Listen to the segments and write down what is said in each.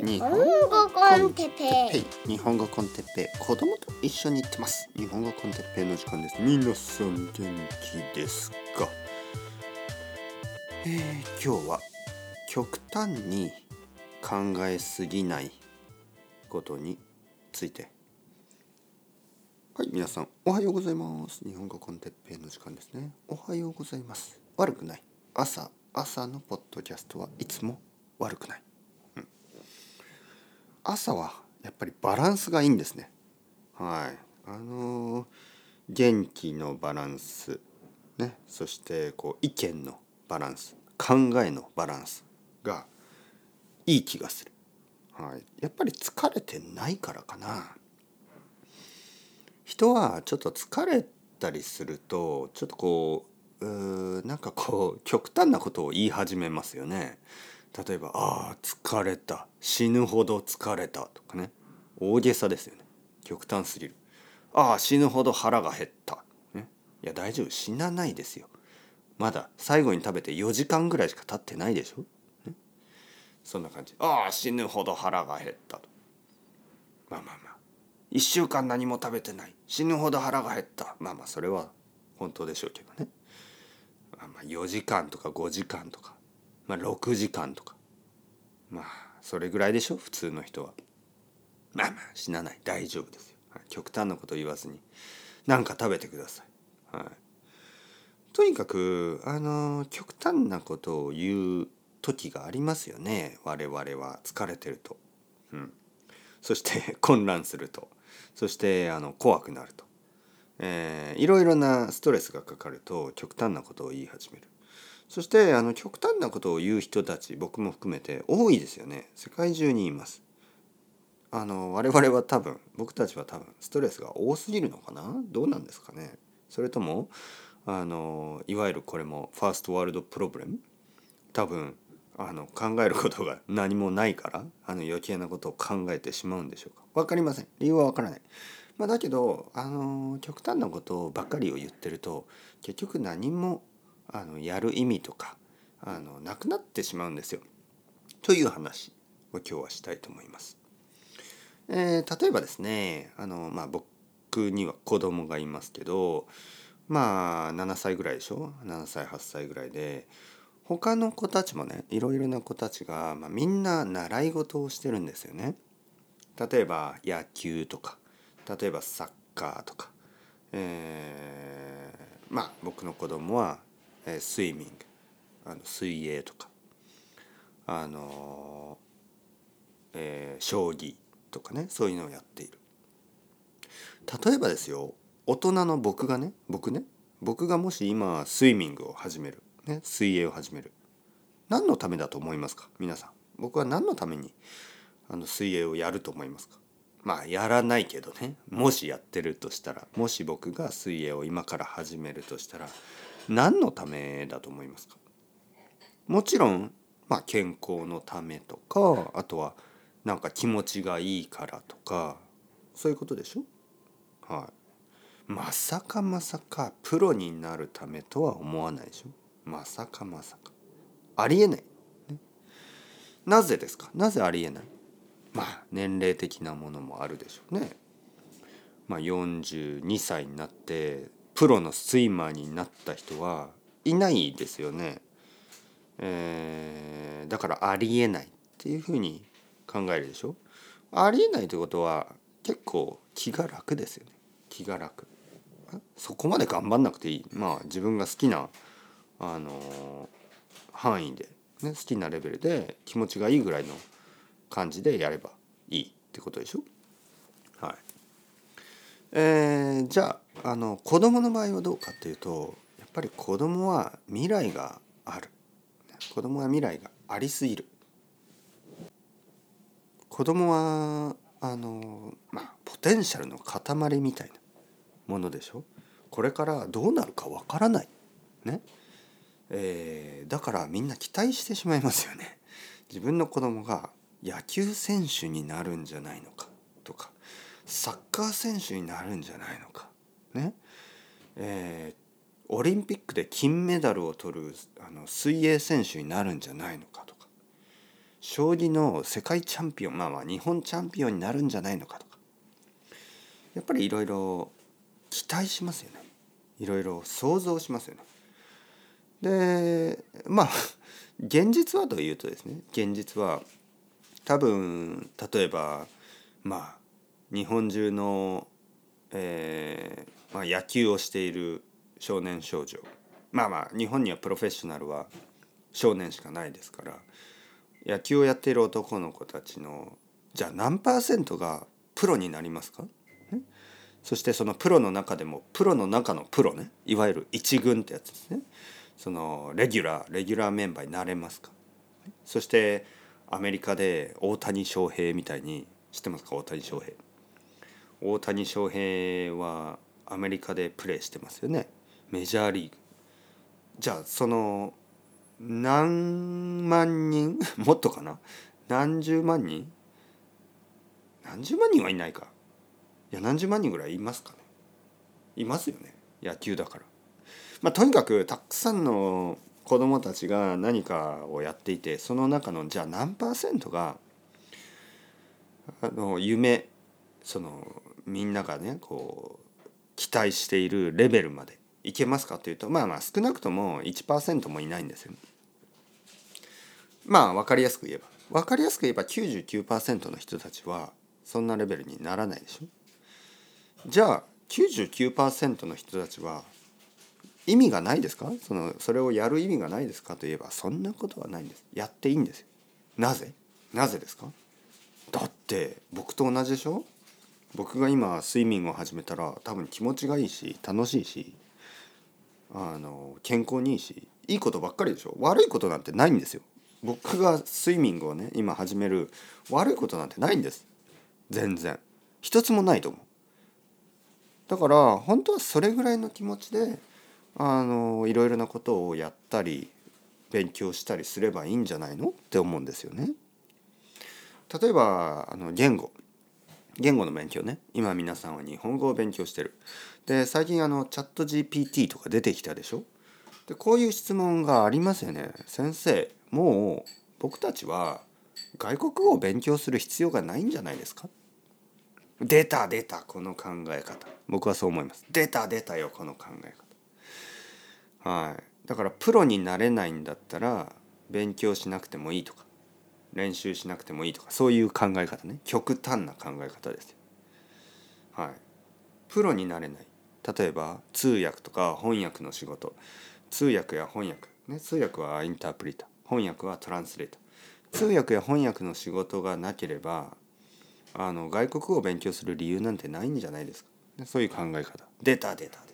日本語コンテッペイ。日本語コンテッペイ。子供と一緒に行ってます。日本語コンテッペイの時間です。皆さん元気ですか？えー、今日は極端に考えすぎないことについて。はい皆さんおはようございます。日本語コンテッペイの時間ですね。おはようございます。悪くない。朝朝のポッドキャストはいつも悪くない、朝はやっぱりバランスがいいんですね。はい。あのー、元気のバランスね。そしてこう意見のバランス考えのバランスがいい気がする、はい、やっぱり疲れてないからかな。人はちょっと疲れたりするとちょっとこううなんかこう極端なことを言い始めますよね。例えば「ああ疲れた死ぬほど疲れた」とかね。大げさですよね。極端すぎる「ああ死ぬほど腹が減った」ね、いや大丈夫。死なないですよ。まだ最後に食べて4時間ぐらいしか経ってないでしょ、ね、そんな感じ「ああ死ぬほど腹が減った」とまあまあまあ。1週間何も食べてない。死ぬほど腹が減った。まあまあそれは本当でしょうけどね、まあ、まあ4時間とか5時間とか。まあ6時間とか。まあそれぐらいでしょ？普通の人は。まあまあ死なない。大丈夫ですよ、極端なこと言わずに。何か食べてください、はい、とにかくあの極端なことを言う時がありますよね。我々は。疲れてると、うん、そして 混乱すると。そしてあの怖くなると、えー、いろいろなストレスがかかると極端なことを言い始める。そしてあの極端なことを言う人たち僕も含めて多いですよね。世界中にいます。あの我々は多分僕たちは多分ストレスが多すぎるのかな？どうなんですかね？それともあのいわゆるこれもファーストワールドプロブレム？多分あの考えることが何もないからあの余計なことを考えてしまうんでしょうか？分かりません。理由は分からない。まあ、だけどあの極端なことばっかりを言ってると結局何もあのやる意味とかあのなくなってしまうんですよ。という話を今日はしたいと思います。えー、例えばですねあの、まあ、僕には子供がいますけどまあ7歳ぐらいでしょ？7歳8歳ぐらいで他の子たちもねいろいろな子たちが、まあ、みんな習い事をしてるんですよね。例えば野球とか例えばサッカーとか、えー、まあ僕の子供はえスイミング。あの水泳とか。あの、えー、将棋とかね。そういうのをやっている。例えばですよ大人の僕がね僕ね。僕がもし今スイミングを始める、ね、水泳を始める。何のためだと思いますか？皆さん。僕は何のためにあの水泳をやると思いますか？まあやらないけどね。もしやってるとしたらもし僕が水泳を今から始めるとしたら何のためだと思いますか？もちろん、まあ、健康のためとかあとはなんか気持ちがいいからとかそういうことでしょ？はい。まさかまさかプロになるためとは思わないでしょ？まさかまさか。ありえない。ね、なぜですか？なぜありえない？まあ年齢的なものもあるでしょうね。まあ42歳になってプロのスイマーになった人はいないですよね。えー、だからありえないっていうふうに考えるでしょ。ありえないということは結構気が楽ですよね。気が楽。そこまで頑張んなくていい。まあ自分が好きなあの範囲で、ね、好きなレベルで気持ちがいいぐらいの感じでやればいいってことでしょ？はい。えー、じゃああの子供の場合はどうかっていうとやっぱり子供は未来がある。子供は未来がありすぎる。子供はあのまあポテンシャルの塊みたいなものでしょ？これからどうなるかわからない。ね。えー、だからみんな期待してしまいますよね。自分の子供が野球選手になるんじゃないのか？とかサッカー選手になるんじゃないのか？ね？えー、オリンピックで金メダルを取るあの水泳選手になるんじゃないのか？とか将棋の世界チャンピオンまあまあ日本チャンピオンになるんじゃないのか？とかやっぱりいろいろ期待しますよね。いろいろ想像しますよね。でまあ現実はというとですね現実は多分例えばまあ日本中の、えーまあ、野球をしている少年少女。まあまあ日本にはプロフェッショナルは少年しかないですから野球をやっている男の子たちのじゃあ何パーセントがプロになりますか？そしてそのプロの中でもプロの中のプロね。いわゆる一軍ってやつですね。そのレギュラーレギュラーメンバーになれますか？そしてアメリカで大谷翔平みたいに知ってますか？大谷翔平。大谷翔平はアメリカでプレーしてますよね。メジャーリーグ。じゃあその何万人？もっとかな？何十万人？何十万人はいないか。いや何十万人ぐらいいますかね。いますよね。野球だから。まあ、とにかくたくさんの子供たちが何かをやっていてその中のじゃあ何パーセントがあの夢そのみんながねこう期待しているレベルまでいけますかというとまあまあ少なくとも1%もいないんですよ。まあ分かりやすく言えば分かりやすく言えば99%の人たちはそんなレベルにならないでしょ。じゃあ99%の人たちは意味がないですか？そのそれをやる意味がないですかといえばそんなことはないんです。やっていいんですよ。なぜ？なぜですか？だって僕と同じでしょ？僕が今スイミングを始めたら多分気持ちがいいし楽しいしあの健康にいいしいいことばっかりでしょ？悪いことなんてないんですよ。僕がスイミングをね今始める悪いことなんてないんです。全然。一つもないと思う。だから本当はそれぐらいの気持ちであのいろいろなことをやったり勉強したりすればいいんじゃないの？って思うんですよね。例えばあの言語。言語の勉強ね。今皆さんは日本語を勉強してる。で最近あのチャット GPT とか出てきたでしょ？でこういう質問がありますよね。先生もう僕たちは外国語を勉強する必要がないんじゃないですか？出た出たこの考え方。僕はそう思います。出た出たよこの考え方。はい。だからプロになれないんだったら勉強しなくてもいいとか練習しなくてもいいとかそういう考え方ね。極端な考え方ですはい。プロになれない。例えば通訳とか翻訳の仕事。通訳や翻訳、ね、通訳はインタープリタ翻訳はトランスレーター。通訳や翻訳の仕事がなければあの外国語を勉強する理由なんてないんじゃないですか。そういう考え方。出た出た。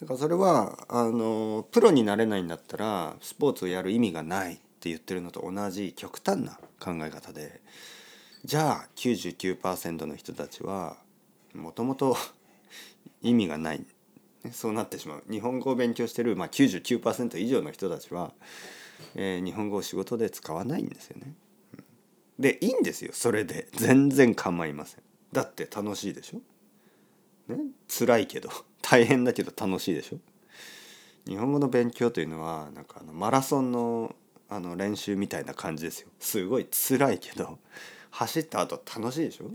だからそれはあのプロになれないんだったらスポーツをやる意味がないって言ってるのと同じ極端な考え方でじゃあ99%の人たちはもともと 意味がない、そうなってしまう。日本語を勉強してる、まあ、99%以上の人たちは、えー、日本語を仕事で使わないんですよね。でいいんですよ。それで。全然構いません。だって楽しいでしょ。ね辛いけど 大変だけど楽しいでしょ？日本語の勉強というのはなんかあのマラソンのあの練習みたいな感じですよ。すごい辛いけど 走った後楽しいでしょ？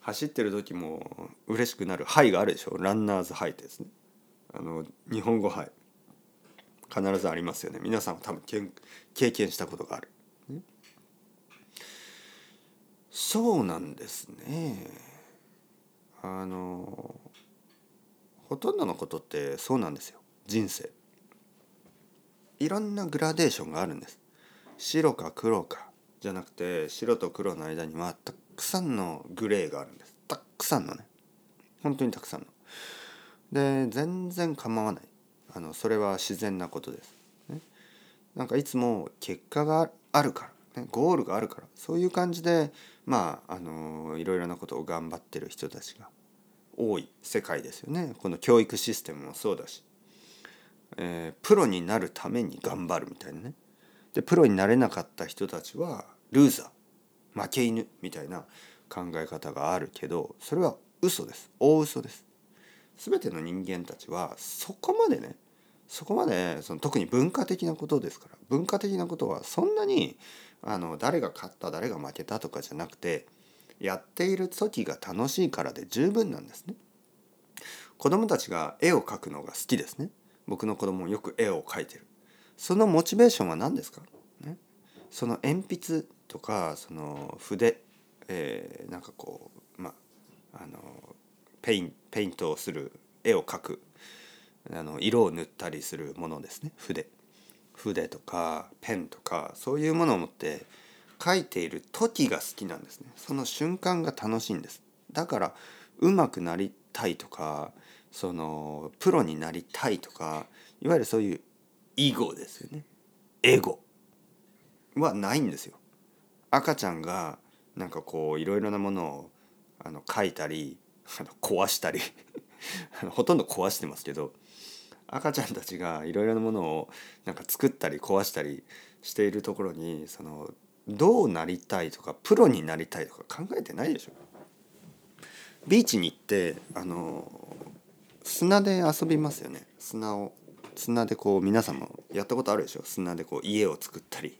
走ってる時も嬉しくなる「ハイ」があるでしょ？ランナーズハイってですね。あの日本語ハイ。必ずありますよね。皆さんは多分経験したことがある。そうなんですね。あのほとんどのことってそうなんですよ。人生。いろんなグラデーションがあるんです。白か黒かじゃなくて白と黒の間にはたくさんのグレーがあるんです。たくさんのね。本当にたくさんの。で全然構わない。あのそれは自然なことです、ね、なんかいつも結果があるから、ゴールがあるから。そういう感じでまああのいろいろなことを頑張ってる人たちが多い世界ですよね。この教育システムもそうだし、えー、プロになるために頑張るみたいなね。でプロになれなかった人たちはルーザー負け犬みたいな考え方があるけどそれは嘘です。大嘘です。全ての人間たちはそこまでねそこまでその特に文化的なことですから。文化的なことはそんなにあの誰が勝った誰が負けたとかじゃなくてやっている時が楽しいからで十分なんですね。子供たちが絵を描くのが好きですね。僕の子供もよく絵を描いてる。そのモチベーションは何ですか、ね、その鉛筆とかその筆、えー、なんかこうまああのペインペイントをする絵を描くあの色を塗ったりするものですね筆筆とかペンとかそういうものを持って書いている時が好きなんですね。その瞬間が楽しいんです。だから上手くなりたいとかそのプロになりたいとかいわゆるそういう囲碁ですよね。エゴはないんですよ。赤ちゃんがなんかこういろいろなものをあの書いたり壊したり ほとんど壊してますけど赤ちゃんたちがいろいろなものをなんか作ったり壊したりしているところにそのどうなりたいとかプロになりたいとか考えてないでしょ？ビーチに行ってあの砂で遊びますよね。砂を砂でこう皆さんもやったことあるでしょ？砂でこう家を作ったり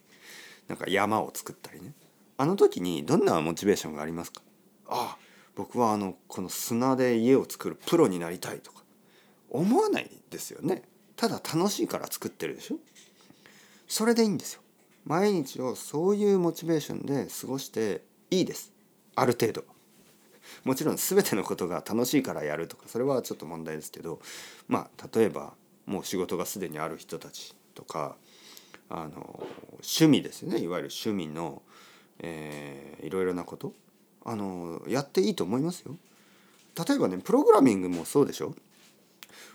なんか山を作ったりね。あの時にどんなモチベーションがありますか？ああ僕はあのこの砂で家を作るプロになりたいとか。思わないですよね。ただ楽しいから作ってるでしょ。それでいいんですよ。毎日をそういうモチベーションで過ごしていいです。ある程度。もちろん全てのことが楽しいからやるとかそれはちょっと問題ですけどまあ例えばもう仕事がすでにある人たちとかあの趣味ですよね。いわゆる趣味の、えー、いろいろなこと。あのやっていいと思いますよ。例えばねプログラミングもそうでしょ。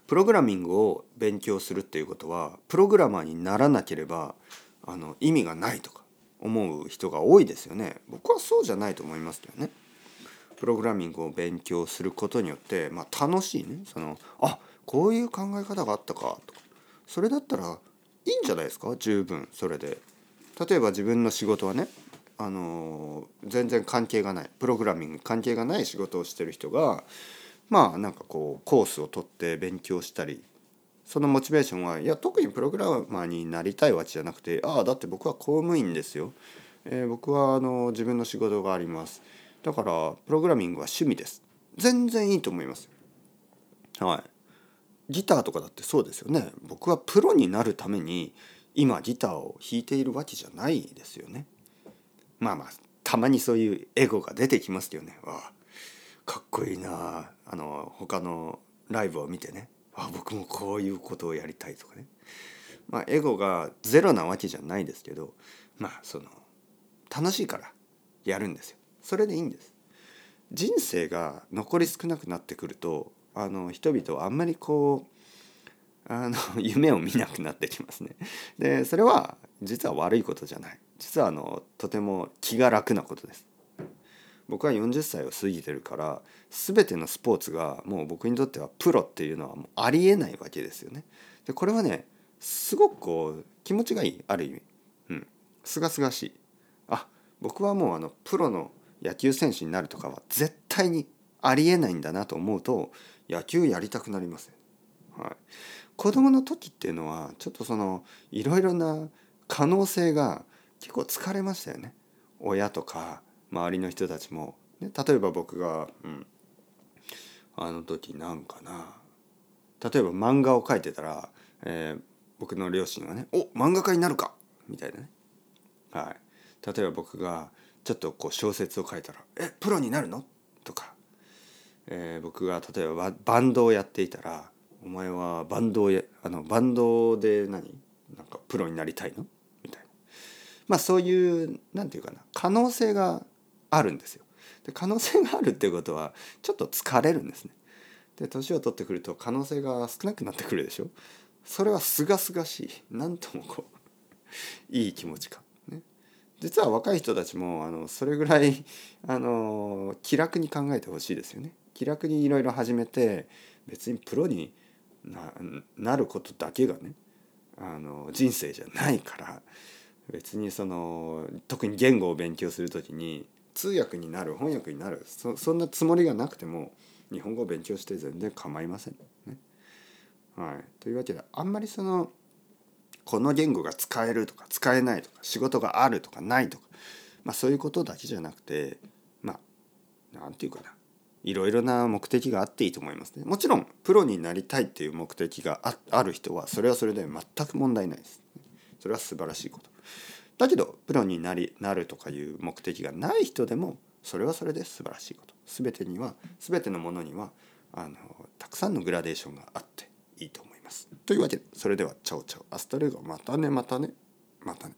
プログラミングを勉強するっていうことはプログラマーにならなければあの意味がないとか思う人が多いですよね。僕はそうじゃないと思いますけどね。プログラミングを勉強することによって、まあ、楽しいね。そのあこういう考え方があったかとか。それだったらいいんじゃないですか？十分。それで。例えば自分の仕事はねあの全然関係がない。プログラミング関係がない仕事をしてる人がまあなんかこうコースを取って勉強したりそのモチベーションはいや特にプログラマーになりたいわけじゃなくてああだって僕は公務員ですよ、えー、僕はあの自分の仕事があります。だからプログラミングは趣味です。全然いいと思います。はい。ギターとかだってそうですよね。僕はプロになるために今ギターを弾いているわけじゃないですよね。まあまあたまにそういうエゴが出てきますよね。わあかっこいいなあの他のライブを見てねあ僕もこういうことをやりたいとかねまあエゴがゼロなわけじゃないですけどまあその楽しいからやるんですよそれでいいんです人生が残り少なくなってくるとあの人々はあんまりこうあの 夢を見なくなってきますね。でそれは実は悪いことじゃない。実はあのとても気が楽なことです。僕は40歳を過ぎてるから全てのスポーツがもう僕にとってはプロっていうのはもうありえないわけですよね。でこれはねすごくこう気持ちがいいある意味。うん。すがすがしい。あ僕はもうあのプロの野球選手になるとかは絶対にありえないんだなと思うと野球やりたくなります、はい、子供の時っていうのはちょっとそのいろいろな可能性が結構疲れましたよね親とか周りの人たちも、ね、例えば僕が、うん、あの時なんかな。例えば漫画を描いてたら、えー、僕の両親はね「お漫画家になるか!」みたいなね、はい、例えば僕がちょっとこう小説を書いたら「えプロになるの?」とか。えー、僕が例えばバンドをやっていたら「お前はバンドをやあのバンドで何？なんかプロになりたいの?」みたいな。まあそういうなんていうかな。可能性があるんですよ。で可能性があるっていうことはちょっと疲れるんですね。で年を取ってくると可能性が少なくなってくるでしょ？それはすがすがしい何ともこう いい気持ちか。ね、実は若い人たちもあのそれぐらい あの気楽に考えてほしいですよね。気楽にいろいろ始めて別にプロになることだけがねあの人生じゃないから別にその特に言語を勉強する時に通訳になる翻訳になるそそんなつもりがなくても日本語を勉強して全然構いませんね。はい、というわけであんまりそのこの言語が使えるとか使えないとか仕事があるとかないとか、まあ、そういうことだけじゃなくてまあなんていうかないろいろな目的があっていいと思いますね。もちろんプロになりたいっていう目的があある人はそれはそれで全く問題ないです。それは素晴らしいこと。だけどプロになりなるとかいう目的がない人でもそれはそれで素晴らしいこと。全てには全てのものにはあのたくさんのグラデーションがあっていいと思います。というわけでそれでは ciao ciao hasta luego またねまたねまたね。